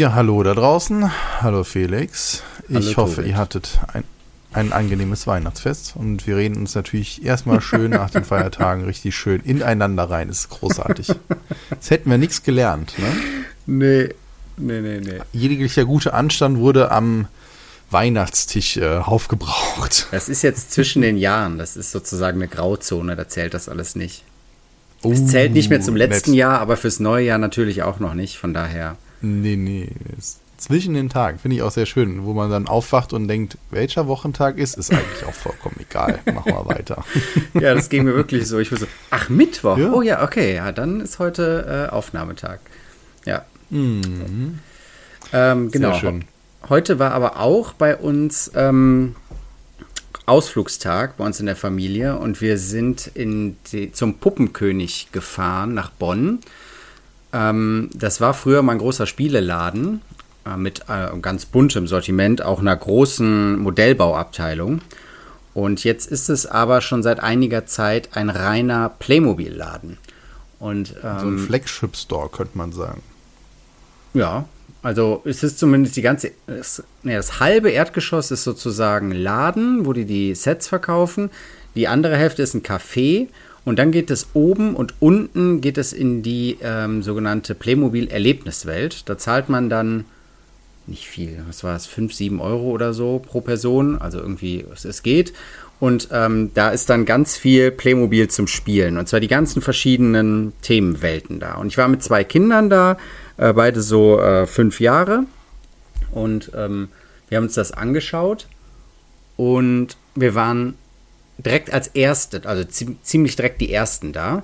Ja, hallo da draußen. Hallo Felix. Ich Hallo, hoffe, Tobit. ihr hattet ein, ein angenehmes Weihnachtsfest und wir reden uns natürlich erstmal schön nach den Feiertagen richtig schön ineinander rein. Das ist großartig. Jetzt hätten wir nichts gelernt. Ne? Nee, nee, nee, nee. Jeglicher gute Anstand wurde am Weihnachtstisch äh, aufgebraucht. Das ist jetzt zwischen den Jahren. Das ist sozusagen eine Grauzone. Da zählt das alles nicht. Uh, Es zählt nicht mehr zum letzten nett. Jahr, aber fürs neue Jahr natürlich auch noch nicht. Von daher. Nee, nee. Zwischen den Tagen finde ich auch sehr schön, wo man dann aufwacht und denkt, welcher Wochentag ist, ist eigentlich auch vollkommen egal. Machen wir weiter. Ja, das ging mir wirklich so. Ich war so, ach, Mittwoch. Ja. Oh ja, okay. Ja, dann ist heute äh, Aufnahmetag. Ja. Ähm, genau. schön. Heute war aber auch bei uns ähm, Ausflugstag bei uns in der Familie und wir sind in die, zum Puppenkönig gefahren nach Bonn. Ähm, das war früher mal ein großer Spieleladen äh, mit äh, ganz buntem Sortiment, auch einer großen Modellbauabteilung. Und jetzt ist es aber schon seit einiger Zeit ein reiner Playmobil-Laden. Und ähm, So ein Flagship-Store, könnte man sagen. ja, also es ist zumindest die ganze, es, nee, das halbe Erdgeschoss ist sozusagen Laden, wo die die Sets verkaufen. Die andere Hälfte ist ein Café und dann geht es oben und unten geht es in die ähm, sogenannte Playmobil-Erlebniswelt. Da zahlt man dann nicht viel, was war es, 5, 7 Euro oder so pro Person, also irgendwie, es, es geht. Und ähm, da ist dann ganz viel Playmobil zum Spielen. Und zwar die ganzen verschiedenen Themenwelten da. Und ich war mit zwei Kindern da, äh, beide so äh, fünf Jahre. Und ähm, wir haben uns das angeschaut. Und wir waren direkt als Erste, also zie- ziemlich direkt die Ersten da.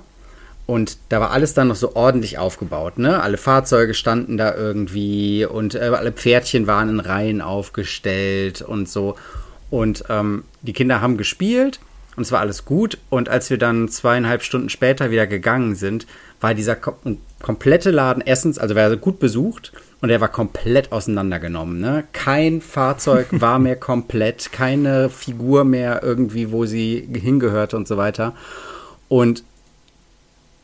Und da war alles dann noch so ordentlich aufgebaut, ne? Alle Fahrzeuge standen da irgendwie und äh, alle Pferdchen waren in Reihen aufgestellt und so. Und ähm, die Kinder haben gespielt und es war alles gut. Und als wir dann zweieinhalb Stunden später wieder gegangen sind, war dieser komplette Laden erstens, also war er gut besucht und er war komplett auseinandergenommen. Ne? Kein Fahrzeug war mehr komplett, keine Figur mehr irgendwie, wo sie hingehörte und so weiter. Und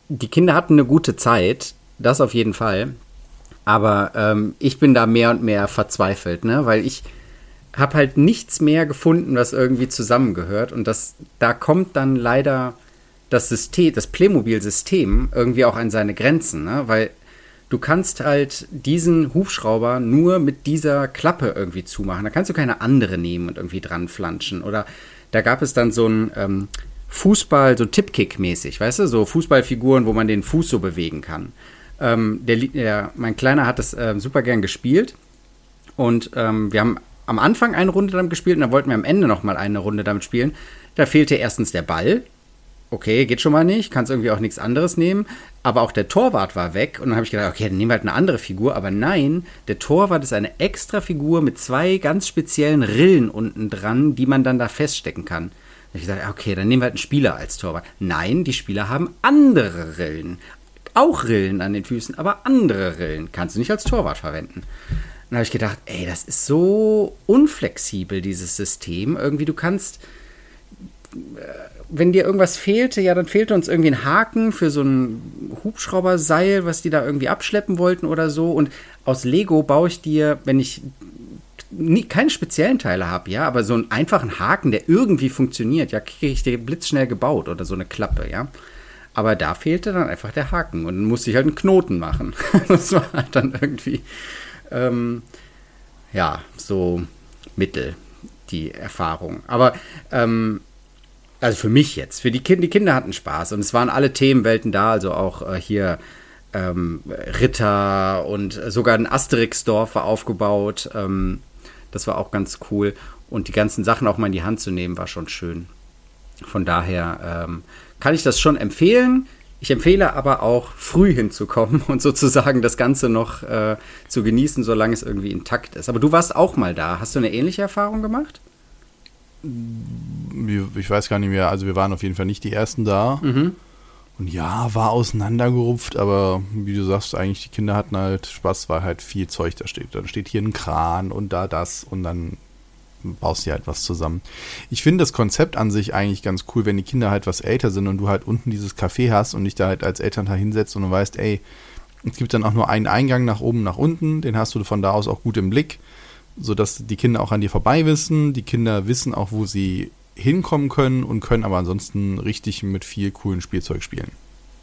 die Kinder hatten eine gute Zeit, das auf jeden Fall. Aber ähm, ich bin da mehr und mehr verzweifelt, ne? weil ich habe halt nichts mehr gefunden, was irgendwie zusammengehört. Und das, da kommt dann leider das System, das Playmobil-System irgendwie auch an seine Grenzen, ne? weil du kannst halt diesen Hubschrauber nur mit dieser Klappe irgendwie zumachen. Da kannst du keine andere nehmen und irgendwie dran flanschen. Oder da gab es dann so ein ähm, Fußball, so Tipkick-mäßig, weißt du, so Fußballfiguren, wo man den Fuß so bewegen kann. Ähm, der, der, mein Kleiner hat das ähm, super gern gespielt und ähm, wir haben am Anfang eine Runde damit gespielt und dann wollten wir am Ende noch mal eine Runde damit spielen. Da fehlte erstens der Ball. Okay, geht schon mal nicht, kannst irgendwie auch nichts anderes nehmen. Aber auch der Torwart war weg und dann habe ich gedacht, okay, dann nehmen wir halt eine andere Figur. Aber nein, der Torwart ist eine extra Figur mit zwei ganz speziellen Rillen unten dran, die man dann da feststecken kann. Habe ich gesagt, okay, dann nehmen wir halt einen Spieler als Torwart. Nein, die Spieler haben andere Rillen. Auch Rillen an den Füßen, aber andere Rillen. Kannst du nicht als Torwart verwenden. Dann habe ich gedacht, ey, das ist so unflexibel, dieses System. Irgendwie, du kannst, äh, wenn dir irgendwas fehlte, ja, dann fehlte uns irgendwie ein Haken für so ein Hubschrauberseil, was die da irgendwie abschleppen wollten oder so. Und aus Lego baue ich dir, wenn ich nie, keine speziellen Teile habe, ja, aber so einen einfachen Haken, der irgendwie funktioniert, ja, kriege ich dir blitzschnell gebaut oder so eine Klappe, ja. Aber da fehlte dann einfach der Haken und dann musste ich halt einen Knoten machen. das war halt dann irgendwie, ähm, ja, so mittel die Erfahrung. Aber, ähm, also für mich jetzt, für die Kinder, die Kinder hatten Spaß und es waren alle Themenwelten da, also auch äh, hier ähm, Ritter und sogar ein Asterix-Dorf war aufgebaut. Ähm, das war auch ganz cool. Und die ganzen Sachen auch mal in die Hand zu nehmen, war schon schön. Von daher ähm, kann ich das schon empfehlen. Ich empfehle aber auch früh hinzukommen und sozusagen das Ganze noch äh, zu genießen, solange es irgendwie intakt ist. Aber du warst auch mal da. Hast du eine ähnliche Erfahrung gemacht? Ich weiß gar nicht mehr, also wir waren auf jeden Fall nicht die Ersten da. Und ja, war auseinandergerupft, aber wie du sagst, eigentlich die Kinder hatten halt Spaß, weil halt viel Zeug da steht. Dann steht hier ein Kran und da das und dann baust du halt was zusammen. Ich finde das Konzept an sich eigentlich ganz cool, wenn die Kinder halt was älter sind und du halt unten dieses Café hast und dich da halt als Elternteil hinsetzt und du weißt, ey, Es gibt dann auch nur einen Eingang nach oben, nach unten. Den hast du von da aus auch gut im Blick, sodass die Kinder auch an dir vorbei wissen. Die Kinder wissen auch, wo sie hinkommen können und können aber ansonsten richtig mit viel coolen Spielzeug spielen.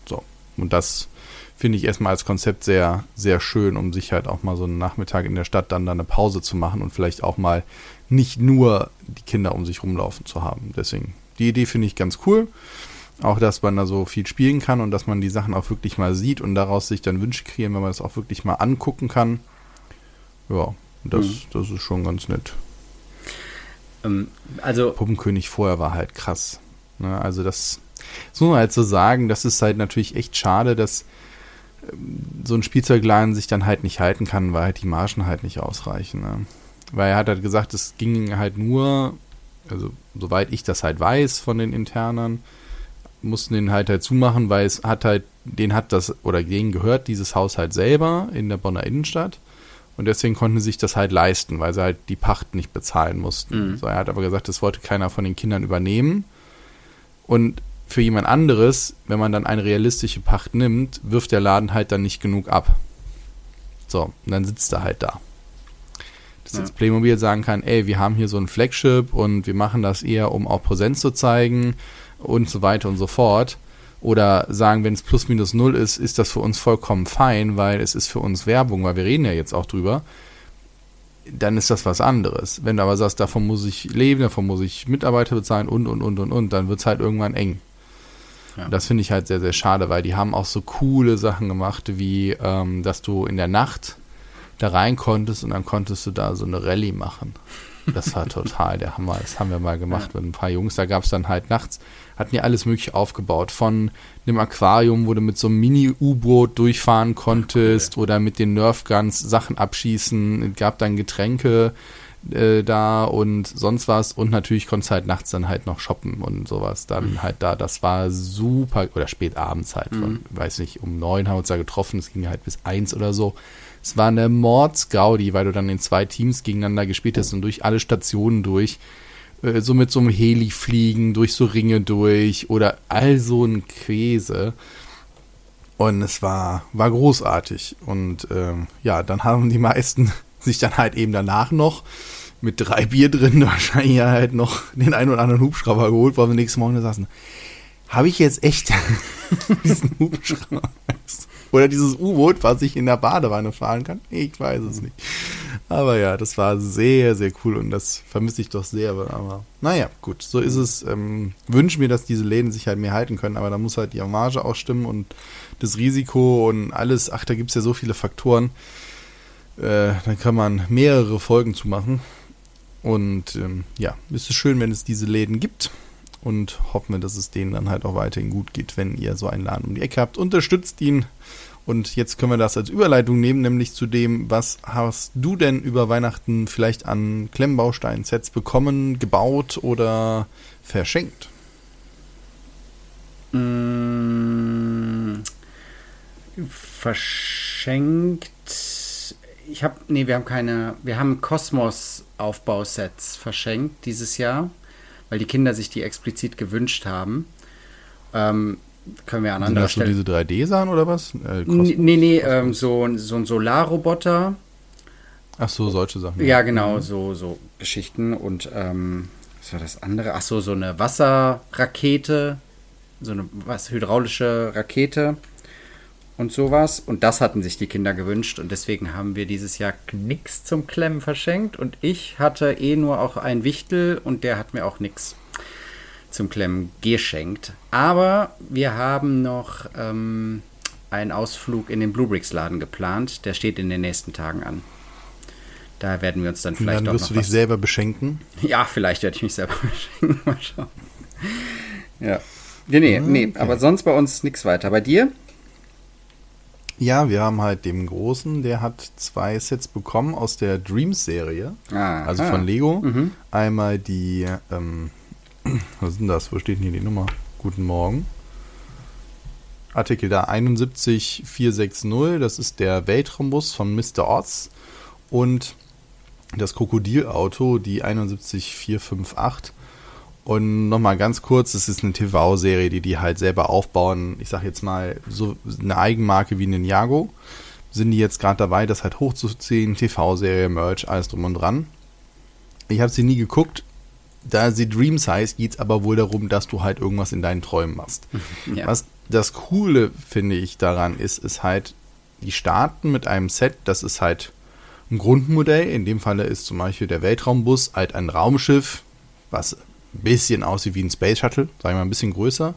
So. Und das finde ich erstmal als Konzept sehr, sehr schön, um sich halt auch mal so einen Nachmittag in der Stadt dann, dann eine Pause zu machen und vielleicht auch mal nicht nur die Kinder um sich rumlaufen zu haben. Deswegen, die Idee finde ich ganz cool. Auch, dass man da so viel spielen kann und dass man die Sachen auch wirklich mal sieht und daraus sich dann Wünsche kreieren, wenn man das auch wirklich mal angucken kann. Ja, das, mhm. das ist schon ganz nett. Ähm, also Puppenkönig vorher war halt krass. Ne? Also das, das muss man halt so sagen, das ist halt natürlich echt schade, dass ähm, so ein Spielzeugladen sich dann halt nicht halten kann, weil halt die Margen halt nicht ausreichen. Ne? Weil er hat halt gesagt, es ging halt nur, also soweit ich das halt weiß von den Internern, mussten den halt halt zumachen, weil es hat halt, den hat das, oder denen gehört dieses Haus halt selber in der Bonner Innenstadt. Und deswegen konnten sie sich das halt leisten, weil sie halt die Pacht nicht bezahlen mussten. Mhm. So, er hat aber gesagt, das wollte keiner von den Kindern übernehmen. Und für jemand anderes, wenn man dann eine realistische Pacht nimmt, wirft der Laden halt dann nicht genug ab. So, und dann sitzt er halt da. Dass ja. jetzt Playmobil sagen kann, ey, wir haben hier so ein Flagship und wir machen das eher, um auch Präsenz zu zeigen und so weiter und so fort. Oder sagen, wenn es plus minus null ist, ist das für uns vollkommen fein, weil es ist für uns Werbung, weil wir reden ja jetzt auch drüber. Dann ist das was anderes. Wenn du aber sagst, davon muss ich leben, davon muss ich Mitarbeiter bezahlen und, und, und, und, und, dann wird es halt irgendwann eng. Ja. Das finde ich halt sehr, sehr schade, weil die haben auch so coole Sachen gemacht, wie ähm, dass du in der Nacht da rein konntest und dann konntest du da so eine Rallye machen. Das war total der Hammer. Das haben wir mal gemacht ja. mit ein paar Jungs. Da gab es dann halt nachts, hatten ja alles mögliche aufgebaut. Von einem Aquarium, wo du mit so einem Mini-U-Boot durchfahren konntest okay. oder mit den Nerfguns Sachen abschießen. Es gab dann Getränke äh, da und sonst was. Und natürlich konntest du halt nachts dann halt noch shoppen und sowas. Dann mhm. halt da. Das war super, oder spät abends halt. Mhm. Von, weiß nicht, um neun haben wir uns da getroffen. Es ging halt bis eins oder so. Es war eine Mordsgaudi, weil du dann in zwei Teams gegeneinander gespielt hast und durch alle Stationen durch. Äh, so mit so einem Heli fliegen, durch so Ringe durch oder all so ein Käse. Und es war, war großartig. Und ähm, ja, dann haben die meisten sich dann halt eben danach noch mit drei Bier drin wahrscheinlich halt noch den einen oder anderen Hubschrauber geholt, weil wir nächsten Morgen da saßen. Habe ich jetzt echt diesen Hubschrauber? Oder dieses U-Boot, was ich in der Badewanne fahren kann. Ich weiß es nicht. Aber ja, das war sehr, sehr cool und das vermisse ich doch sehr. Aber naja, gut, so ist es. Ähm, wünsche mir, dass diese Läden sich halt mehr halten können, aber da muss halt die Marge auch stimmen und das Risiko und alles. Ach, da gibt es ja so viele Faktoren. Äh, dann kann man mehrere Folgen zu machen. Und ähm, ja, ist es schön, wenn es diese Läden gibt und hoffen wir, dass es denen dann halt auch weiterhin gut geht, wenn ihr so einen Laden um die Ecke habt. Unterstützt ihn. Und jetzt können wir das als Überleitung nehmen, nämlich zu dem, was hast du denn über Weihnachten vielleicht an Klemmbaustein-Sets bekommen, gebaut oder verschenkt? Mmh, verschenkt. Ich habe, nee, wir haben keine, wir haben Kosmos-Aufbausets verschenkt dieses Jahr weil die Kinder sich die explizit gewünscht haben. Ähm, können wir aneinander Sind das so diese 3D-Sachen oder was? Äh, nee, nee, ähm, so, so ein Solarroboter. Ach so, solche Sachen. Ja, ja genau, mhm. so, so Geschichten. Und ähm, was war das andere? Ach so, so eine Wasserrakete, so eine was, hydraulische Rakete und sowas. Und das hatten sich die Kinder gewünscht und deswegen haben wir dieses Jahr nichts zum Klemmen verschenkt. Und ich hatte eh nur auch ein Wichtel und der hat mir auch nichts zum Klemmen geschenkt. Aber wir haben noch ähm, einen Ausflug in den Bluebricks Laden geplant. Der steht in den nächsten Tagen an. Da werden wir uns dann vielleicht und dann wirst du dich selber beschenken? Ja, vielleicht werde ich mich selber beschenken. Mal schauen. Ja. Nee, nee, nee, okay. aber sonst bei uns nichts weiter. Bei dir? Ja, wir haben halt dem Großen, der hat zwei Sets bekommen aus der Dreams-Serie, also von Lego. Mhm. Einmal die, ähm, was ist denn das? Wo steht denn hier die Nummer? Guten Morgen. Artikel da 71460, das ist der Weltraumbus von Mr. Oz und das Krokodilauto, die 71458. Und nochmal ganz kurz, es ist eine TV-Serie, die die halt selber aufbauen. Ich sag jetzt mal, so eine Eigenmarke wie Ninjago. Sind die jetzt gerade dabei, das halt hochzuziehen. TV-Serie, Merch, alles drum und dran. Ich habe sie nie geguckt. Da sie Dreams heißt, geht es aber wohl darum, dass du halt irgendwas in deinen Träumen machst. Ja. Was das Coole, finde ich, daran ist, ist halt, die starten mit einem Set, das ist halt ein Grundmodell. In dem Falle ist zum Beispiel der Weltraumbus halt ein Raumschiff, was ein bisschen aussieht wie ein Space Shuttle, sagen wir mal ein bisschen größer.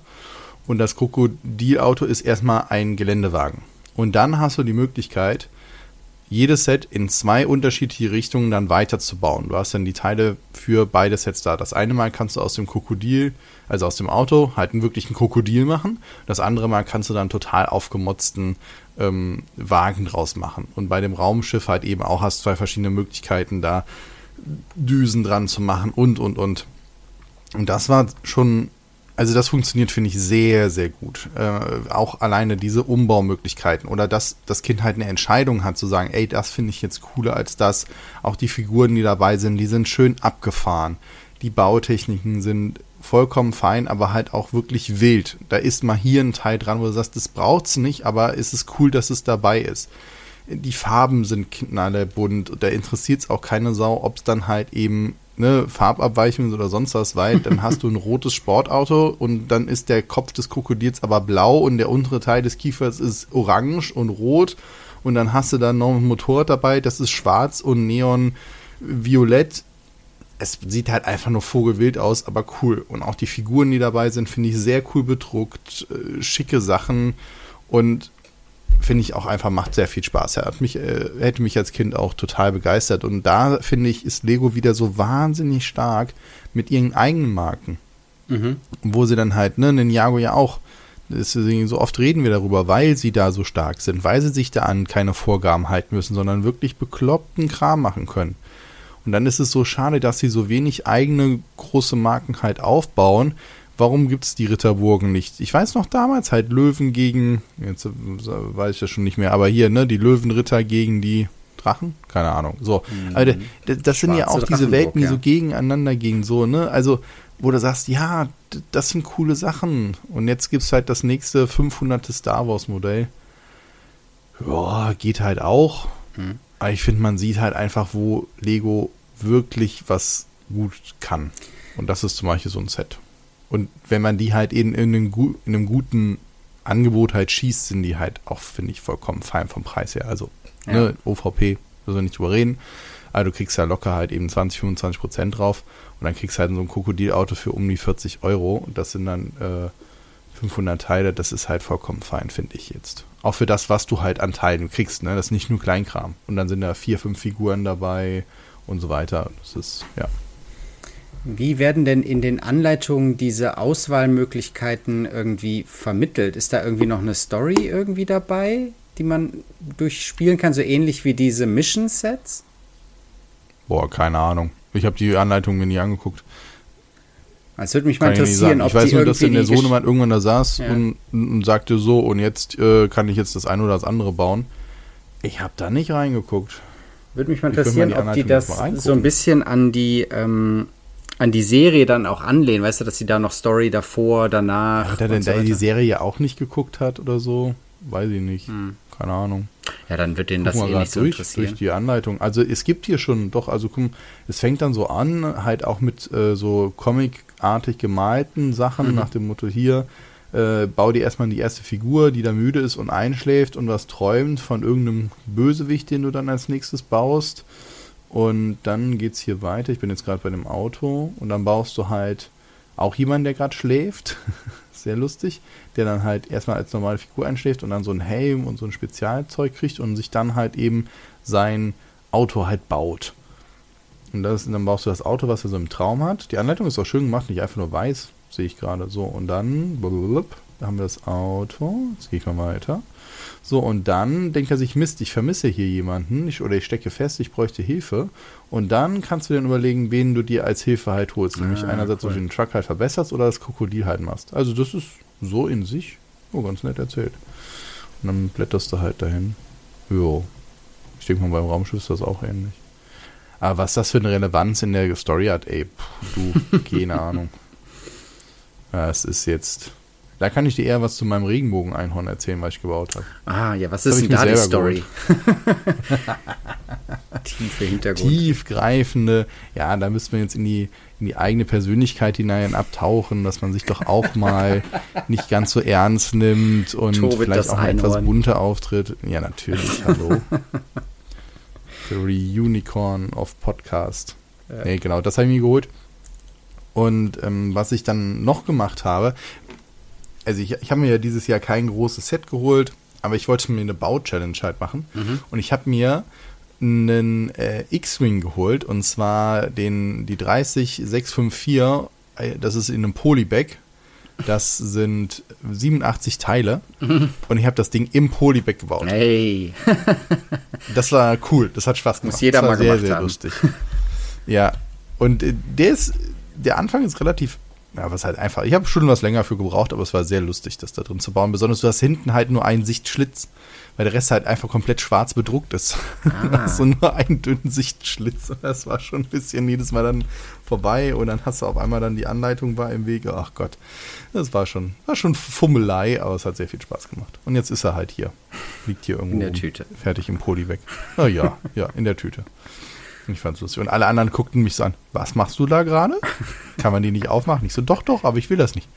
Und das Krokodilauto ist erstmal ein Geländewagen. Und dann hast du die Möglichkeit, jedes Set in zwei unterschiedliche Richtungen dann weiterzubauen. Du hast dann die Teile für beide Sets da. Das eine Mal kannst du aus dem Krokodil, also aus dem Auto, halt einen wirklichen Krokodil machen. Das andere Mal kannst du dann total aufgemotzten ähm, Wagen draus machen. Und bei dem Raumschiff halt eben auch hast zwei verschiedene Möglichkeiten, da Düsen dran zu machen und, und, und. Und das war schon also das funktioniert, finde ich, sehr, sehr gut. Äh, auch alleine diese Umbaumöglichkeiten oder dass das Kind halt eine Entscheidung hat zu sagen, ey, das finde ich jetzt cooler als das. Auch die Figuren, die dabei sind, die sind schön abgefahren. Die Bautechniken sind vollkommen fein, aber halt auch wirklich wild. Da ist mal hier ein Teil dran, wo du sagst, das braucht's nicht, aber es ist cool, dass es dabei ist. Die Farben sind knallebunt, da interessiert es auch keine Sau, ob es dann halt eben ne, Farbabweichungen oder sonst was weit, dann hast du ein rotes Sportauto und dann ist der Kopf des Krokodils aber blau und der untere Teil des Kiefers ist orange und rot und dann hast du dann noch ein Motorrad dabei, das ist schwarz und neonviolett. Es sieht halt einfach nur vogelwild aus, aber cool. Und auch die Figuren, die dabei sind, finde ich sehr cool bedruckt, äh, schicke Sachen und finde ich auch einfach, macht sehr viel Spaß. Er hat mich, äh, hätte mich als Kind auch total begeistert. Und da finde ich, ist Lego wieder so wahnsinnig stark mit ihren eigenen Marken. Mhm. Wo sie dann halt, ne, Ninjago ja auch, deswegen so oft reden wir darüber, weil sie da so stark sind, weil sie sich da an keine Vorgaben halten müssen, sondern wirklich bekloppten Kram machen können. Und dann ist es so schade, dass sie so wenig eigene große Marken halt aufbauen, warum gibt es die Ritterburgen nicht? Ich weiß noch damals halt Löwen gegen, jetzt weiß ich ja schon nicht mehr, aber hier, ne, die Löwenritter gegen die Drachen? Keine Ahnung. So. Mhm. Aber das, das sind ja auch diese Welten, die so gegeneinander gehen, so, ne? Also, wo du sagst, ja, das sind coole Sachen. Und jetzt gibt es halt das nächste 500. Star Wars Modell. Ja, geht halt auch. Mhm. Aber ich finde, man sieht halt einfach, wo Lego wirklich was gut kann. Und das ist zum Beispiel so ein Set. Und wenn man die halt in, in, einem, in einem guten Angebot halt schießt, sind die halt auch, finde ich, vollkommen fein vom Preis her. Also, ja. ne, OVP, müssen wir nicht drüber reden. Aber du kriegst ja locker halt eben 20, 25 Prozent drauf und dann kriegst du halt so ein Krokodilauto für um die 40 Euro und das sind dann äh, 500 Teile. Das ist halt vollkommen fein, finde ich jetzt. Auch für das, was du halt an Teilen kriegst, ne? Das ist nicht nur Kleinkram. Und dann sind da vier, fünf Figuren dabei und so weiter. Das ist, ja. Wie werden denn in den Anleitungen diese Auswahlmöglichkeiten irgendwie vermittelt? Ist da irgendwie noch eine Story irgendwie dabei, die man durchspielen kann, so ähnlich wie diese Mission-Sets? Boah, keine Ahnung. Ich habe die Anleitungen nie angeguckt. Es würde mich mal interessieren, ob Ich weiß nur, dass dann der Sohnemann irgendwann da saß ja. und, und, sagte so, und jetzt äh, kann ich jetzt das eine oder das andere bauen. Ich habe da nicht reingeguckt. Würde mich mal interessieren, ob die das so ein bisschen an die ähm, an die Serie dann auch anlehnen, weißt du, dass sie da noch Story davor, danach. Hat er denn so da die Serie ja auch nicht geguckt hat oder so? Weiß ich nicht. Hm. Keine Ahnung. Ja, dann wird denen das eh nicht so durch, interessieren. Durch die Anleitung. Also es gibt hier schon, doch, also guck, es fängt dann so an, halt auch mit äh, so comicartig gemalten Sachen mhm. nach dem Motto hier, äh, bau dir erstmal die erste Figur, die da müde ist und einschläft und was träumt von irgendeinem Bösewicht, den du dann als nächstes baust. Und dann geht es hier weiter. Ich bin jetzt gerade bei dem Auto und dann baust du halt auch jemanden, der gerade schläft. Sehr lustig. Der dann halt erstmal als normale Figur einschläft und dann so einen Helm und so ein Spezialzeug kriegt und sich dann halt eben sein Auto halt baut. Und das, dann baust du das Auto, was er so im Traum hat. Die Anleitung ist auch schön gemacht, nicht einfach nur weiß, sehe ich gerade so. Und dann, da haben wir das Auto. Jetzt gehe ich mal weiter. So, und dann denkt er sich, Mist, ich vermisse hier jemanden ich, oder ich stecke fest, ich bräuchte Hilfe. Und dann kannst du dir überlegen, wen du dir als Hilfe halt holst. Nämlich ah, einerseits, cool. ob du den Truck halt verbesserst oder das Krokodil halt machst. Also das ist so in sich oh, ganz nett erzählt. Und dann blätterst du halt dahin. Jo. Ich denke mal, beim Raumschiff ist das auch ähnlich. Aber was das für eine Relevanz in der Story hat, ey, pff, du, keine Ahnung. Ja, es ist jetzt. Da kann ich dir eher was zu meinem Regenbogen-Einhorn erzählen, was ich gebaut habe. Ah, ja, was Das ist denn da die Story? Tiefe Hintergrund. Tiefgreifende, ja, da müssten wir jetzt in die, in die eigene Persönlichkeit hinein abtauchen, dass man sich doch auch mal nicht ganz so ernst nimmt und Tobit, vielleicht auch mal etwas Einhorn. bunter auftritt. Ja, natürlich, hallo. The Reunicorn of Podcast. Ja. Nee, genau, das habe ich mir geholt. Und ähm, was ich dann noch gemacht habe, also ich, ich habe mir ja dieses Jahr kein großes Set geholt, aber ich wollte mir eine Bau-Challenge halt machen. Und ich habe mir einen äh, X-Wing geholt und zwar den, die 30654, äh, das ist in einem Polybag. Das sind 87 Teile und ich habe das Ding im Polybag gebaut. Hey, Das war cool, das hat Spaß gemacht. Muss jeder das war mal sehr, gemacht sehr haben. lustig. Ja, und äh, der ist, der Anfang ist relativ, ja, was halt einfach. Ich habe schon was länger für gebraucht, aber es war sehr lustig, das da drin zu bauen. Besonders du hast hinten halt nur einen Sichtschlitz, weil der Rest halt einfach komplett schwarz bedruckt ist. Ah. Du nur einen dünnen Sichtschlitz. Und das war schon ein bisschen jedes Mal dann vorbei und dann hast du auf einmal dann die Anleitung war im Wege. Ach Gott, das war schon, war schon Fummelei, aber es hat sehr viel Spaß gemacht. Und jetzt ist er halt hier. Liegt hier irgendwo In der. Tüte. fertig im Poli weg. Na ja, ja, in der Tüte. Ich fand's lustig. Und alle anderen guckten mich so an. Was machst du da gerade? Kann man die nicht aufmachen? Ich so, doch, doch, aber ich will das nicht.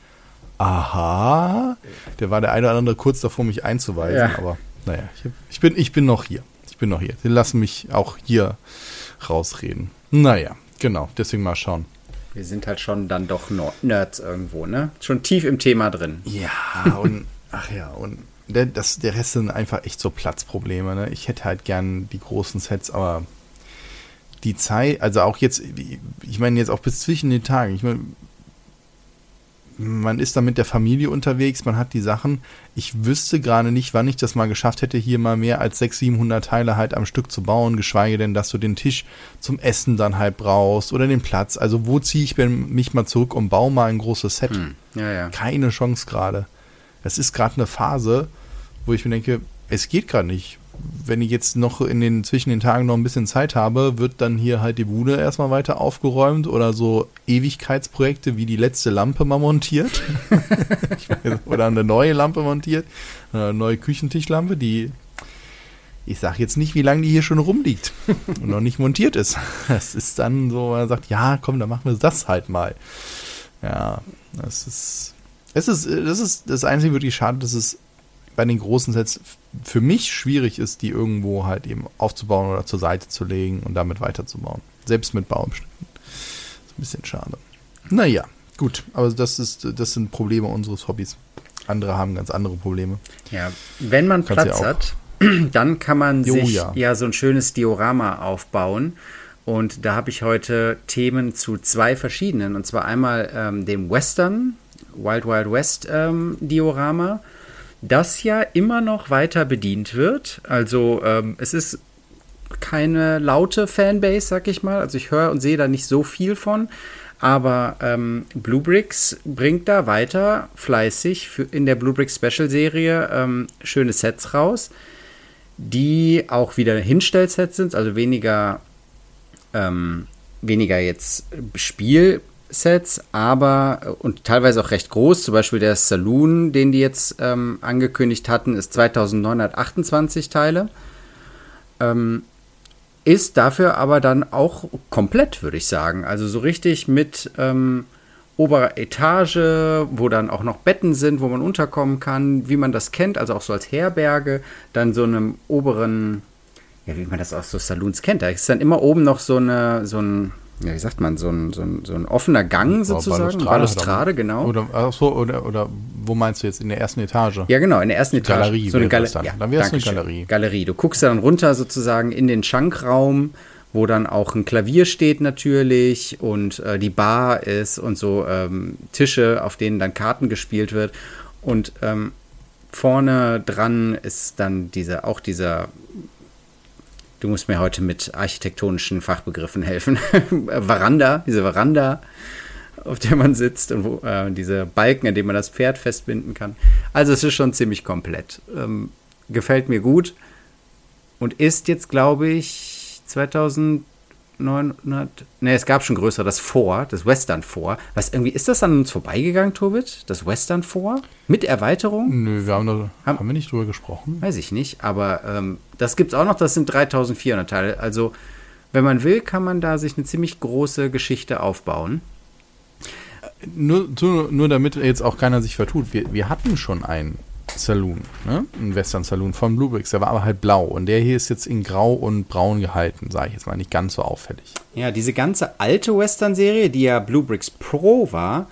Aha. Der war der eine oder andere kurz davor, mich einzuweisen. Ja. Aber naja, ich, ich, bin, ich bin noch hier. Ich bin noch hier. Sie lassen mich auch hier rausreden. Naja, genau. Deswegen mal schauen. wir sind halt schon dann doch Nerds irgendwo, ne? Schon tief im Thema drin. Ja, und ach ja, und der, das, der Rest sind einfach echt so Platzprobleme. Ne? Ich hätte halt gern die großen Sets, aber die Zeit, also auch jetzt, ich meine jetzt auch bis zwischen den Tagen, ich meine, man ist da mit der Familie unterwegs, man hat die Sachen. Ich wüsste gerade nicht, wann ich das mal geschafft hätte, hier mal mehr als 600, 700 Teile halt am Stück zu bauen, geschweige denn, dass du den Tisch zum Essen dann halt brauchst oder den Platz. Also wo ziehe ich mich mal zurück und baue mal ein großes Set? Ja, ja. keine Chance gerade. Es ist gerade eine Phase, wo ich mir denke, es geht gerade nicht. Wenn ich jetzt noch in den zwischen den Tagen noch ein bisschen Zeit habe, wird dann hier halt die Bude erstmal weiter aufgeräumt oder so Ewigkeitsprojekte wie die letzte Lampe mal montiert. Weiß, oder eine neue Lampe montiert, eine neue Küchentischlampe, die ich sage jetzt nicht, wie lange die hier schon rumliegt und noch nicht montiert ist. Das ist dann so, man sagt, ja, komm, dann machen wir das halt mal. Ja, das ist, es ist, das ist das einzige wirklich schade, dass es bei den großen Sets für mich schwierig ist, die irgendwo halt eben aufzubauen oder zur Seite zu legen und damit weiterzubauen. Selbst mit Baumstücken. Ist ein bisschen schade. Naja, gut, aber das ist, das sind Probleme unseres Hobbys. Andere haben ganz andere Probleme. Ja, wenn man Kannst Platz ja hat, dann kann man Jo, sich ja. ja. so ein schönes Diorama aufbauen. Und da habe ich heute Themen zu zwei verschiedenen. Und zwar einmal ähm, dem Western, Wild Wild West ähm, Diorama, das ja immer noch weiter bedient wird. Also ähm, es ist keine laute Fanbase, sag ich mal. Also ich höre und sehe da nicht so viel von. Aber ähm, Bluebricks bringt da weiter fleißig für, in der Bluebricks Special Serie ähm, schöne Sets raus, die auch wieder Hinstellsets sind, also weniger, ähm, weniger jetzt Spielsets, aber äh, und teilweise auch recht groß. Zum Beispiel der Saloon, den die jetzt ähm, angekündigt hatten, ist 2928 Teile. Ähm, ist dafür aber dann auch komplett, würde ich sagen. Also so richtig mit ähm, oberer Etage, wo dann auch noch Betten sind, wo man unterkommen kann, wie man das kennt, also auch so als Herberge, dann so einem oberen, ja, wie man das aus so Saloons kennt. Da ist dann immer oben noch so eine, so ein, ja, wie sagt man, so ein, so ein, so ein offener Gang sozusagen. Balustrade, genau. Oder, ach so, oder, oder wo meinst du jetzt in der ersten Etage? Ja, genau, in der ersten Etage. Galerie so eine wäre Gale das dann. Ja, Dann wäre es eine. Galerie. Galerie. Du guckst dann runter sozusagen in den Schankraum, wo dann auch ein Klavier steht natürlich und äh, die Bar ist und so ähm, Tische, auf denen dann Karten gespielt wird. Und ähm, vorne dran ist dann dieser, auch dieser Du musst mir heute mit architektonischen Fachbegriffen helfen. Veranda, diese Veranda, auf der man sitzt und wo, äh, diese Balken, an denen man das Pferd festbinden kann. Also es ist schon ziemlich komplett. Ähm, gefällt mir gut und ist jetzt, glaube ich, 900. Ne, es gab schon größer, das Vor, das Western Vor. Was irgendwie, ist das an uns vorbeigegangen, Tobit? Das Western Vor? Mit Erweiterung? Nö, wir haben, da, haben, haben wir nicht drüber gesprochen. Weiß ich nicht, aber ähm, das gibt es auch noch, das sind 3400 Teile. Also, wenn man will, kann man da sich eine ziemlich große Geschichte aufbauen. Nur, nur damit jetzt auch keiner sich vertut, wir, wir hatten schon einen Saloon, ne? Ein Western Saloon von Bluebricks. Der war aber halt blau und der hier ist jetzt in grau und braun gehalten, sage ich jetzt mal, nicht ganz so auffällig. Ja, diese ganze alte Western-Serie, die ja Bluebricks Pro war,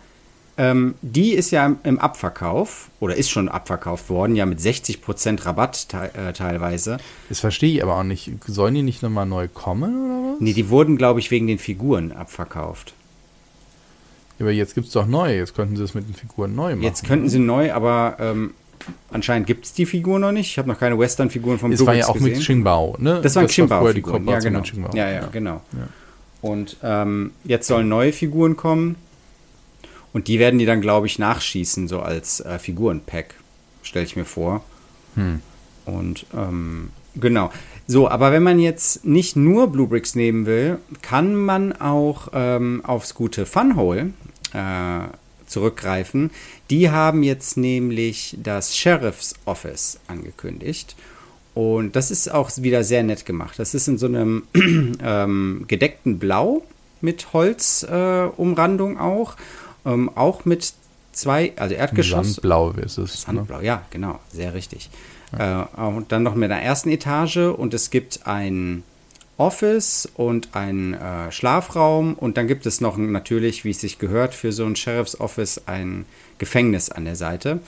ähm, die ist ja im, Abverkauf oder ist schon abverkauft worden, ja mit 60% Rabatt te äh, teilweise. Das verstehe ich aber auch nicht. Sollen die nicht nochmal neu kommen oder was? Nee, die wurden, glaube ich, wegen den Figuren abverkauft. Aber jetzt gibt es doch neue. Jetzt könnten sie es mit den Figuren neu machen. Jetzt könnten sie neu, aber ähm, anscheinend gibt es die Figur noch nicht. Ich habe noch keine Western-Figuren vom Das war ja auch gesehen. mit Xingbao, ne? Das war Xingbao. Die ja, genau. Ja, ja, genau. Ja. Und ähm, jetzt sollen neue Figuren kommen. Und die werden die dann, glaube ich, nachschießen, so als äh, Figurenpack. Stelle ich mir vor. Hm. Und ähm, genau. So, aber wenn man jetzt nicht nur Blue Bricks nehmen will, kann man auch ähm, aufs gute Funhole äh, zurückgreifen. Die haben jetzt nämlich das Sheriff's Office angekündigt. Und das ist auch wieder sehr nett gemacht. Das ist in so einem ähm, gedeckten Blau mit Holzumrandung äh, auch. Ähm, auch mit zwei, also Erdgeschoss. Sandblau ist es. Sandblau, ne? ja, genau, sehr richtig. Ja. Äh, und dann noch mit einer ersten Etage und es gibt ein Office und ein äh, Schlafraum und dann gibt es noch natürlich, wie es sich gehört, für so ein Sheriff's Office ein Gefängnis an der Seite.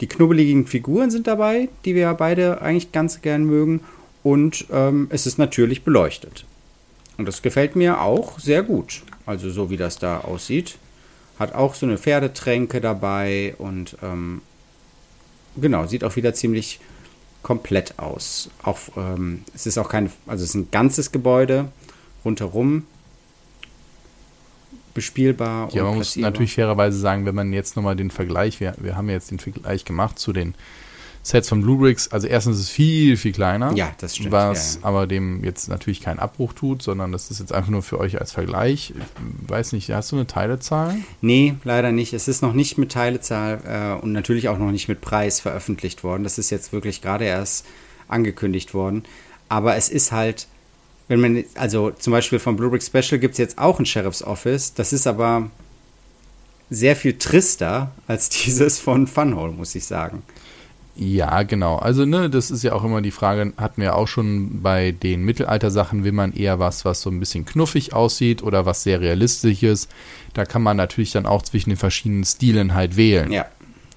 Die knubbeligen Figuren sind dabei, die wir ja beide eigentlich ganz gern mögen und ähm, es ist natürlich beleuchtet. Und das gefällt mir auch sehr gut. Also so wie das da aussieht. Hat auch so eine Pferdetränke dabei und ähm, genau, sieht auch wieder ziemlich komplett aus. Auch, ähm, es ist auch kein, also es ist ein ganzes Gebäude rundherum bespielbar. Ja, man muss natürlich fairerweise sagen, wenn man jetzt nochmal den Vergleich, wir, wir haben ja jetzt den Vergleich gemacht zu den Sets von Blue Bricks, also erstens ist es viel, viel kleiner. Ja, das stimmt. Was ja, ja. aber dem jetzt natürlich keinen Abbruch tut, sondern das ist jetzt einfach nur für euch als Vergleich. Ich weiß nicht, hast du eine Teilezahl? Nee, leider nicht. Es ist noch nicht mit Teilezahl äh, und natürlich auch noch nicht mit Preis veröffentlicht worden. Das ist jetzt wirklich gerade erst angekündigt worden. Aber es ist halt, wenn man, also zum Beispiel von Blue Brick Special gibt es jetzt auch ein Sheriff's Office. Das ist aber sehr viel trister als dieses von Funhole, muss ich sagen. Ja, genau. Also, ne, das ist ja auch immer die Frage, hatten wir auch schon bei den Mittelalter-Sachen, will man eher was, was so ein bisschen knuffig aussieht oder was sehr realistisch ist. Da kann man natürlich dann auch zwischen den verschiedenen Stilen halt wählen. Ja.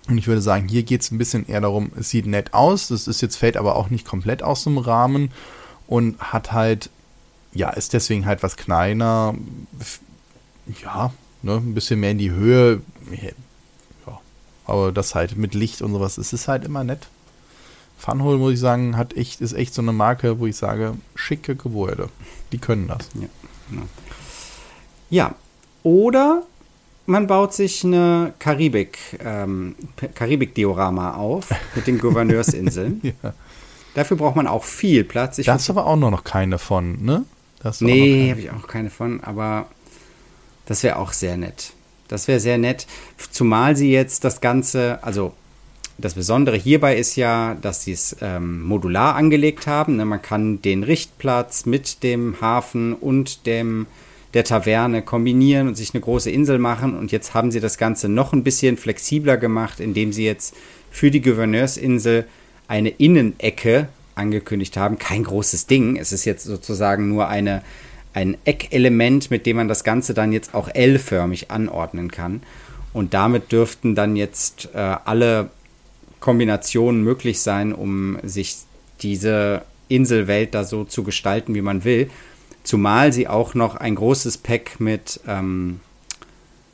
Und ich würde sagen, hier geht es ein bisschen eher darum, es sieht nett aus, das ist jetzt, fällt aber auch nicht komplett aus dem Rahmen und hat halt, ja, ist deswegen halt was kleiner, ja, ne, ein bisschen mehr in die Höhe aber das halt mit Licht und sowas, es ist halt immer nett. Funhole, muss ich sagen, hat echt, ist echt so eine Marke, wo ich sage, schicke Gebäude. Die können das. Ja, genau. ja. oder man baut sich eine Karibik, ähm, Karibik-Diorama auf mit den Gouverneursinseln. ja. Dafür braucht man auch viel Platz. Ich da hast du aber auch noch keine von, ne? Nee, habe ich auch keine von, aber das wäre auch sehr nett. Das wäre sehr nett, zumal sie jetzt das Ganze, also das Besondere hierbei ist ja, dass sie es ähm, modular angelegt haben. Ne? Man kann den Richtplatz mit dem Hafen und dem, der Taverne kombinieren und sich eine große Insel machen. Und jetzt haben sie das Ganze noch ein bisschen flexibler gemacht, indem sie jetzt für die Gouverneursinsel eine Innenecke angekündigt haben. Kein großes Ding. Es ist jetzt sozusagen nur eine ein Eckelement, mit dem man das Ganze dann jetzt auch L-förmig anordnen kann. Und damit dürften dann jetzt äh, alle Kombinationen möglich sein, um sich diese Inselwelt da so zu gestalten, wie man will. Zumal sie auch noch ein großes Pack mit ähm,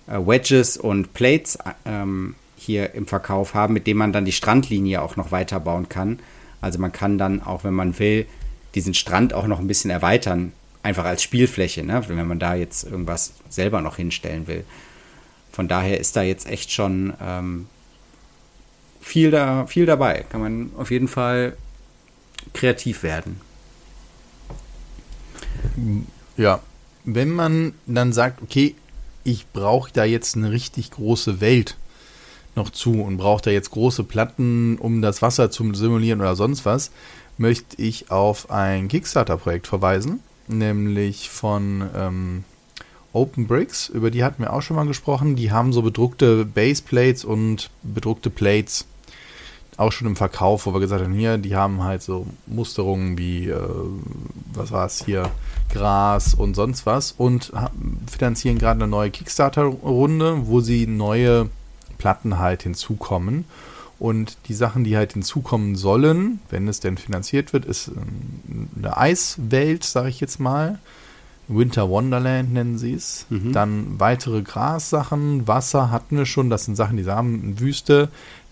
äh, Wedges und Plates ähm, hier im Verkauf haben, mit dem man dann die Strandlinie auch noch weiterbauen kann. Also man kann dann auch, wenn man will, diesen Strand auch noch ein bisschen erweitern einfach als Spielfläche, ne? wenn man da jetzt irgendwas selber noch hinstellen will. Von daher ist da jetzt echt schon ähm, viel, da, viel dabei. Kann man auf jeden Fall kreativ werden. Ja, wenn man dann sagt, okay, ich brauche da jetzt eine richtig große Welt noch zu und brauche da jetzt große Platten, um das Wasser zu simulieren oder sonst was, möchte ich auf ein Kickstarter-Projekt verweisen, nämlich von ähm, Open Bricks, über die hatten wir auch schon mal gesprochen. Die haben so bedruckte Baseplates und bedruckte Plates auch schon im Verkauf, wo wir gesagt haben, hier, die haben halt so Musterungen wie, äh, was war es hier, Gras und sonst was und finanzieren gerade eine neue Kickstarter-Runde, wo sie neue Platten halt hinzukommen. Und die Sachen, die halt hinzukommen sollen, wenn es denn finanziert wird, ist ähm, eine Eiswelt, sage ich jetzt mal. Winter Wonderland nennen sie es. Mhm. Dann weitere Grassachen, Wasser hatten wir schon, das sind Sachen, die haben Wüste.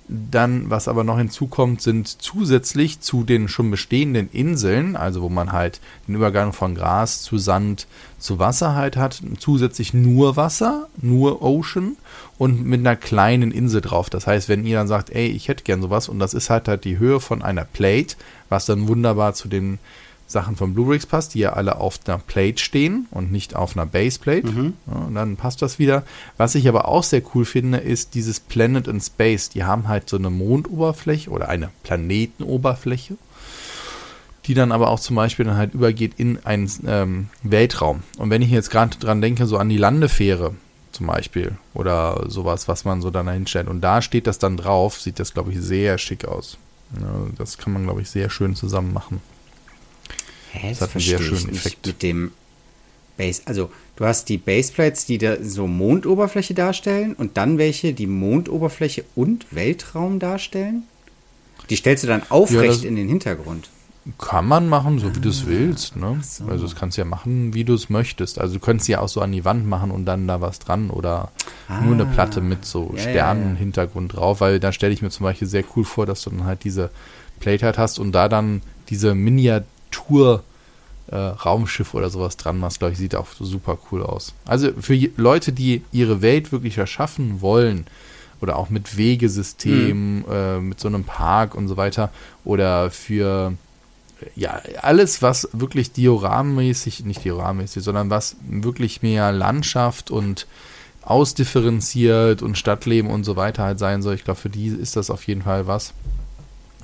Dann, was aber noch hinzukommt, sind zusätzlich zu den schon bestehenden Inseln, also wo man halt den Übergang von Gras zu Sand zu Wasser halt hat, zusätzlich nur Wasser, nur Ocean und mit einer kleinen Insel drauf. Das heißt, wenn ihr dann sagt, ey, ich hätte gern sowas und das ist halt halt die Höhe von einer Plate, was dann wunderbar zu den Sachen von Blu-rays passt, die ja alle auf einer Plate stehen und nicht auf einer Baseplate. Mhm. Ja, und dann passt das wieder. Was ich aber auch sehr cool finde, ist dieses Planet in Space. Die haben halt so eine Mondoberfläche oder eine Planetenoberfläche, die dann aber auch zum Beispiel dann halt übergeht in einen ähm, Weltraum. Und wenn ich jetzt gerade dran denke, so an die Landefähre zum Beispiel oder sowas, was man so dann hinstellt und da steht das dann drauf, sieht das, glaube ich, sehr schick aus. Das kann man, glaube ich, sehr schön zusammen machen. Hä, das, das hat einen sehr schönen Effekt. Mit dem Base, also du hast die Baseplates, die da so Mondoberfläche darstellen und dann welche, die Mondoberfläche und Weltraum darstellen? Die stellst du dann aufrecht ja, in den Hintergrund. Kann man machen, so wie du es ah, willst. Ne? So. Also das kannst du ja machen, wie du es möchtest. Also du könntest ja auch so an die Wand machen und dann da was dran oder ah, nur eine Platte mit so ja, Sternenhintergrund ja. drauf, weil da stelle ich mir zum Beispiel sehr cool vor, dass du dann halt diese Plate halt hast und da dann diese Miniatur Tour äh, Raumschiff oder sowas dran machst, glaube ich, sieht auch super cool aus. Also für Leute, die ihre Welt wirklich erschaffen wollen, oder auch mit Wegesystem, mhm. äh, mit so einem Park und so weiter, oder für ja, alles, was wirklich diorammäßig, nicht diorammäßig, sondern was wirklich mehr Landschaft und ausdifferenziert und Stadtleben und so weiter halt sein soll. Ich glaube, für die ist das auf jeden Fall was.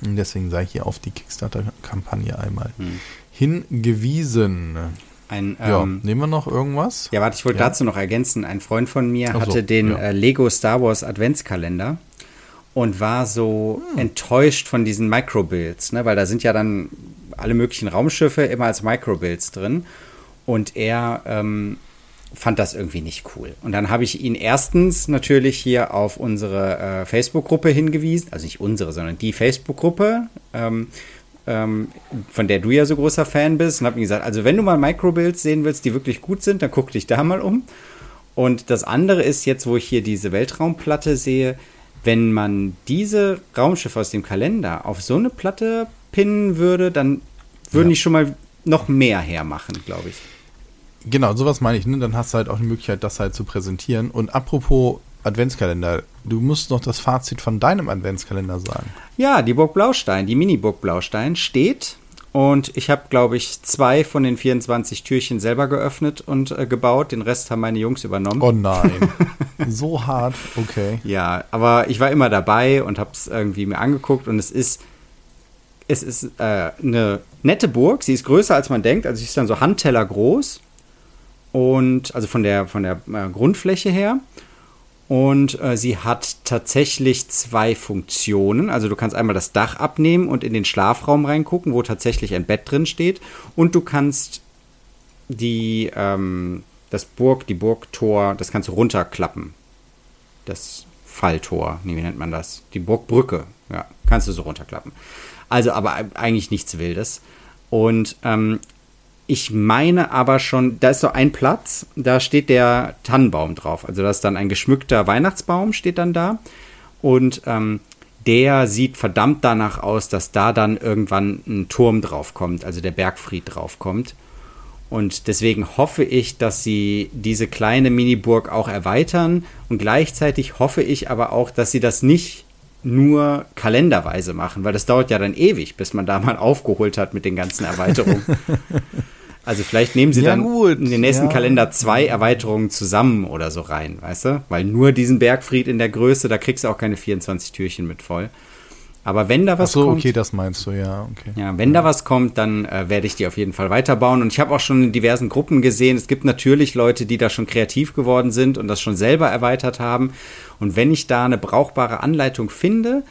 Deswegen sei ich hier auf die Kickstarter-Kampagne einmal hm. hingewiesen. Ein, ja, ähm, nehmen wir noch irgendwas? Ja, warte, ich wollte ja. dazu noch ergänzen. Ein Freund von mir so, hatte den ja. äh, Lego Star Wars Adventskalender und war so hm. enttäuscht von diesen Microbuilds, ne? weil da sind ja dann alle möglichen Raumschiffe immer als Microbuilds drin. Und er ähm, fand das irgendwie nicht cool. Und dann habe ich ihn erstens natürlich hier auf unsere äh, Facebook-Gruppe hingewiesen, also nicht unsere, sondern die Facebook-Gruppe, ähm, ähm, von der du ja so großer Fan bist, und habe ihm gesagt, also wenn du mal Microbuilds sehen willst, die wirklich gut sind, dann guck dich da mal um. Und das andere ist jetzt, wo ich hier diese Weltraumplatte sehe, wenn man diese Raumschiffe aus dem Kalender auf so eine Platte pinnen würde, dann würden ja. die schon mal noch mehr hermachen, glaube ich. Genau, sowas meine ich. Ne? Dann hast du halt auch die Möglichkeit, das halt zu präsentieren. Und apropos Adventskalender, du musst noch das Fazit von deinem Adventskalender sagen. Ja, die Burg Blaustein, die Mini-Burg Blaustein steht. Und ich habe, glaube ich, zwei von den 24 Türchen selber geöffnet und äh, gebaut. Den Rest haben meine Jungs übernommen. Oh nein. so hart, okay. Ja, aber ich war immer dabei und habe es irgendwie mir angeguckt. Und es ist, es ist äh, eine nette Burg. Sie ist größer, als man denkt. Also sie ist dann so Handteller groß und also von der, von der äh, Grundfläche her. Und äh, sie hat tatsächlich zwei Funktionen. Also du kannst einmal das Dach abnehmen und in den Schlafraum reingucken, wo tatsächlich ein Bett drin steht. Und du kannst die, ähm, das Burg, die Burgtor, das kannst du runterklappen. Das Falltor, nee, wie nennt man das? Die Burgbrücke, ja, kannst du so runterklappen. Also aber eigentlich nichts Wildes. Und ähm, ich meine aber schon, da ist so ein Platz, da steht der Tannenbaum drauf. Also da ist dann ein geschmückter Weihnachtsbaum, steht dann da. Und ähm, der sieht verdammt danach aus, dass da dann irgendwann ein Turm draufkommt, also der Bergfried draufkommt. Und deswegen hoffe ich, dass sie diese kleine Miniburg auch erweitern. Und gleichzeitig hoffe ich aber auch, dass sie das nicht nur kalenderweise machen, weil das dauert ja dann ewig, bis man da mal aufgeholt hat mit den ganzen Erweiterungen. Also vielleicht nehmen sie Ja, dann gut, in den nächsten ja. Kalender zwei Erweiterungen zusammen oder so rein, weißt du? Weil nur diesen Bergfried in der Größe, da kriegst du auch keine 24 Türchen mit voll. Aber wenn da Ach was so, kommt, okay, das meinst du, ja, okay. ja, wenn da was kommt, dann äh, werde ich die auf jeden Fall weiterbauen. Und ich habe auch schon in diversen Gruppen gesehen, es gibt natürlich Leute, die da schon kreativ geworden sind und das schon selber erweitert haben. Und wenn ich da eine brauchbare Anleitung finde,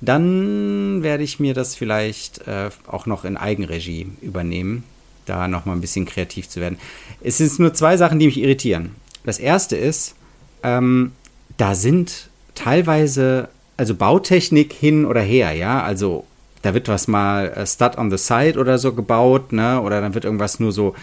dann werde ich mir das vielleicht äh, auch noch in Eigenregie übernehmen, da noch mal ein bisschen kreativ zu werden. Es sind nur zwei Sachen, die mich irritieren. Das erste ist, ähm, da sind teilweise, also Bautechnik hin oder her, ja, also da wird was mal äh, Stud on the Side oder so gebaut, ne, oder dann wird irgendwas nur so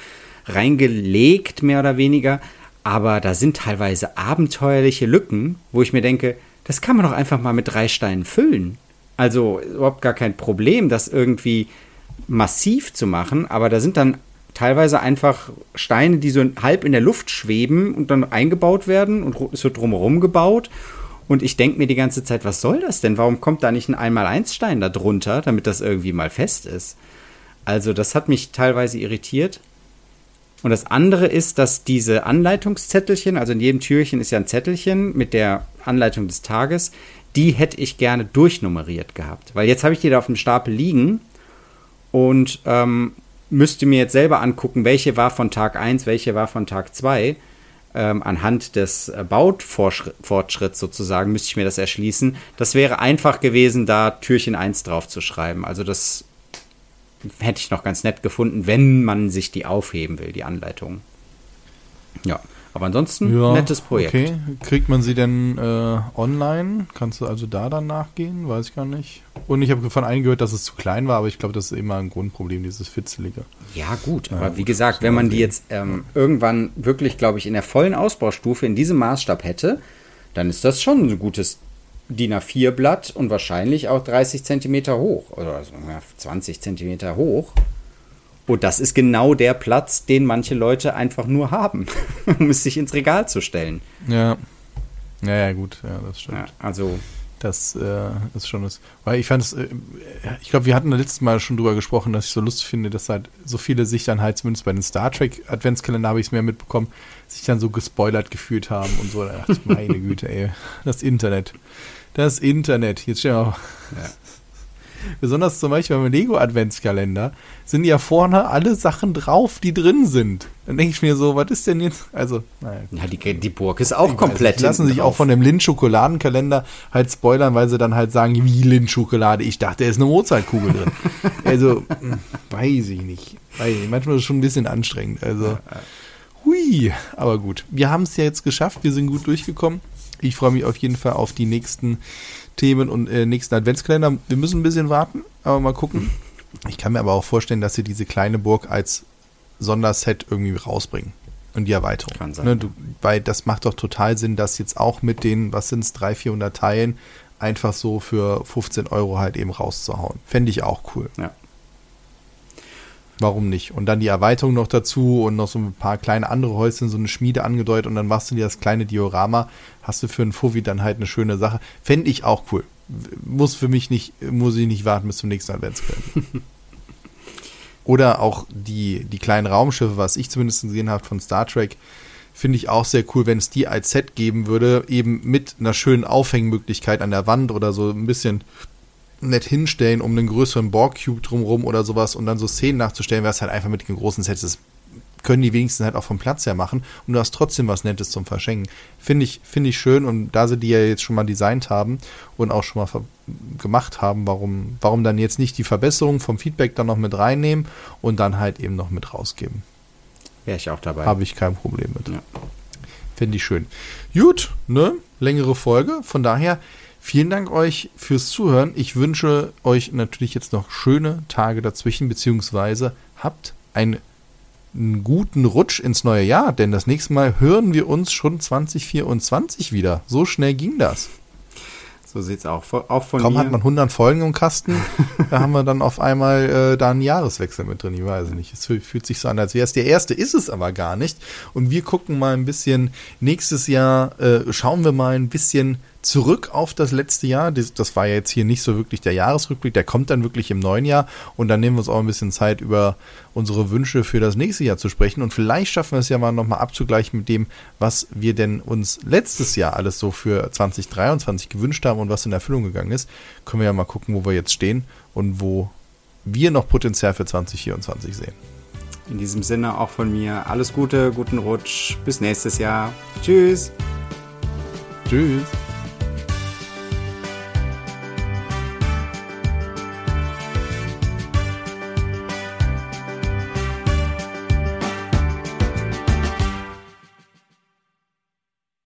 reingelegt, mehr oder weniger. Aber da sind teilweise abenteuerliche Lücken, wo ich mir denke, das kann man doch einfach mal mit drei Steinen füllen. Also überhaupt gar kein Problem, das irgendwie massiv zu machen, aber da sind dann teilweise einfach Steine, die so halb in der Luft schweben und dann eingebaut werden und wird drumherum gebaut. Und ich denke mir die ganze Zeit, was soll das denn? Warum kommt da nicht ein Einmal-Eins-Stein da drunter, damit das irgendwie mal fest ist? Also, das hat mich teilweise irritiert. Und das andere ist, dass diese Anleitungszettelchen, also in jedem Türchen ist ja ein Zettelchen mit der Anleitung des Tages, die hätte ich gerne durchnummeriert gehabt. Weil jetzt habe ich die da auf dem Stapel liegen und ähm, müsste mir jetzt selber angucken, welche war von Tag 1, welche war von Tag 2. Ähm, anhand des äh, Bautfortschritts sozusagen müsste ich mir das erschließen. Das wäre einfach gewesen, da Türchen 1 drauf zu schreiben. Also das hätte ich noch ganz nett gefunden, wenn man sich die aufheben will, die Anleitung. Ja, aber ansonsten Ja, nettes Projekt. Okay, kriegt man sie denn äh, online? Kannst du also da dann nachgehen? Weiß ich gar nicht. Und ich habe von einigen gehört, dass es zu klein war, aber ich glaube, das ist immer ein Grundproblem, dieses Fitzelige. Ja, gut, Ja, aber gut, wie gesagt, wenn man die jetzt ähm, irgendwann wirklich, glaube ich, in der vollen Ausbaustufe in diesem Maßstab hätte, dann ist das schon ein gutes DIN A4-Blatt und wahrscheinlich auch 30 Zentimeter hoch oder also, ja, 20 Zentimeter hoch. Und das ist genau der Platz, den manche Leute einfach nur haben, um es sich ins Regal zu stellen. Ja. Ja, ja, gut, ja, das stimmt. Ja, also, Das äh, ist schon das. Weil ich fand es, äh, ich glaube, wir hatten das letzte Mal schon drüber gesprochen, dass ich so lustig finde, dass halt so viele sich dann halt, zumindest bei den Star Trek Adventskalender habe ich es mehr mitbekommen, sich dann so gespoilert gefühlt haben und so. Da dachte ich, meine Güte, ey, das Internet. Das Internet. Jetzt stell mal. Ja. Besonders zum Beispiel beim Lego Adventskalender sind ja vorne alle Sachen drauf, die drin sind. Dann denke ich mir so, was ist denn jetzt? Also, naja. ja, die, die Burg ist auch Ich komplett. weiß Die lassen sich auch drauf. von dem Lind-Schokoladenkalender halt spoilern, weil sie dann halt sagen, wie Lind-Schokolade. Ich dachte, da ist eine Mozartkugel drin. also, hm, weiß ich nicht. Weiß ich. Manchmal ist es schon ein bisschen anstrengend. Also, hui. Aber gut. Wir haben es ja jetzt geschafft. Wir sind gut durchgekommen. Ich freue mich auf jeden Fall auf die nächsten Themen und äh, nächsten Adventskalender. Wir müssen ein bisschen warten, aber mal gucken. Ich kann mir aber auch vorstellen, dass sie diese kleine Burg als Sonderset irgendwie rausbringen. Und die Erweiterung. Kann sein. Ne, du, weil das macht doch total Sinn, das jetzt auch mit den, was sind es, 300, 400 Teilen, einfach so für 15 Euro halt eben rauszuhauen. Fände ich auch cool. Ja. Warum nicht? Und dann die Erweiterung noch dazu und noch so ein paar kleine andere Häuschen, so eine Schmiede angedeutet und dann machst du dir das kleine Diorama, hast du für einen Fuffi dann halt eine schöne Sache. Fände ich auch cool. Muss für mich nicht, muss ich nicht warten bis zum nächsten Adventskalender. Oder auch die, die kleinen Raumschiffe, was ich zumindest gesehen habe von Star Trek, finde ich auch sehr cool, wenn es die als Set geben würde, eben mit einer schönen Aufhängmöglichkeit an der Wand oder so ein bisschen nett hinstellen, um einen größeren Borg-Cube drumherum oder sowas und dann so Szenen nachzustellen, wäre es halt einfach mit den großen Sets. Das können die wenigsten halt auch vom Platz her machen und du hast trotzdem was Nettes zum Verschenken. Finde ich, finde ich schön und da sie die ja jetzt schon mal designt haben und auch schon mal gemacht haben, warum, warum dann jetzt nicht die Verbesserung vom Feedback dann noch mit reinnehmen und dann halt eben noch mit rausgeben. Wäre ich auch dabei. Habe ich kein Problem mit. Ja. Finde ich schön. Gut, ne? Längere Folge. Von daher, vielen Dank euch fürs Zuhören. Ich wünsche euch natürlich jetzt noch schöne Tage dazwischen, beziehungsweise habt ein, einen guten Rutsch ins neue Jahr, denn das nächste Mal hören wir uns schon 2024 wieder. So schnell ging das. So sieht's auch. Auch von Kaum mir. hat man 100 Folgen im Kasten, da haben wir dann auf einmal äh, da einen Jahreswechsel mit drin. Ich weiß nicht. Es fühlt, fühlt sich so an, als wäre es der erste, ist es aber gar nicht. Und wir gucken mal ein bisschen nächstes Jahr, äh, schauen wir mal ein bisschen zurück auf das letzte Jahr. Das, war ja jetzt hier nicht so wirklich der Jahresrückblick, der kommt dann wirklich im neuen Jahr und dann nehmen wir uns auch ein bisschen Zeit, über unsere Wünsche für das nächste Jahr zu sprechen und vielleicht schaffen wir es ja mal nochmal abzugleichen mit dem, was wir denn uns letztes Jahr alles so für 2023 gewünscht haben und was in Erfüllung gegangen ist. Können wir ja mal gucken, wo wir jetzt stehen und wo wir noch Potenzial für 2024 sehen. In diesem Sinne auch von mir alles Gute, guten Rutsch, bis nächstes Jahr. Tschüss. Tschüss.